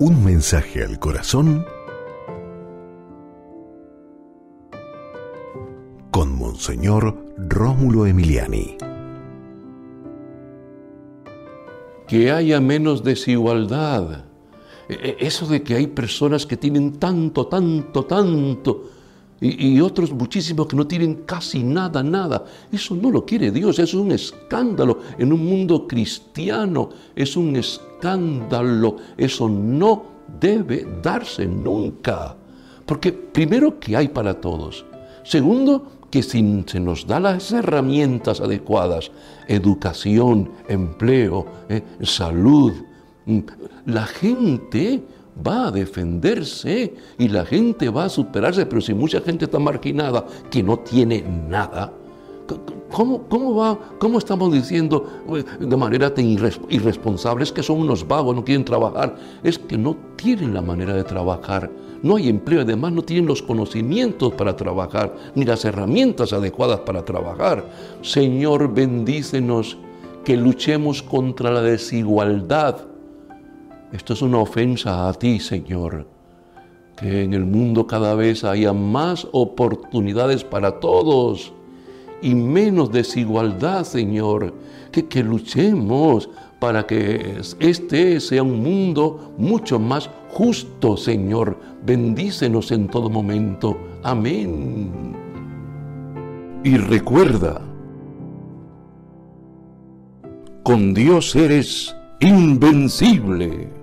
Un mensaje al corazón con Monseñor Rómulo Emiliani. Que haya menos desigualdad. E, e, eso de que hay personas que tienen tanto, tanto, tanto, y, otros muchísimos que no tienen casi nada, nada. Eso no lo quiere Dios, es un escándalo en un mundo cristiano, es un escándalo, eso no debe darse nunca. Porque primero que hay para todos, segundo que si se nos da las herramientas adecuadas, educación, empleo, eh, salud, mm, la gente va a defenderse y la gente va a superarse, pero si mucha gente está marginada, que no tiene nada, ¿cómo, cómo, va, cómo estamos diciendo eh, de manera tan irresponsables que son unos vagos, no quieren trabajar? Es que no tienen la manera de trabajar, no hay empleo, además no tienen los conocimientos para trabajar, ni las herramientas adecuadas para trabajar. Señor, bendícenos que luchemos contra la desigualdad esto es una ofensa a ti, Señor. Que en el mundo cada vez haya más oportunidades para todos y menos desigualdad, Señor. Que, que luchemos para que este sea un mundo mucho más justo, Señor. Bendícenos en todo momento. Amén. Y recuerda, con Dios eres invencible.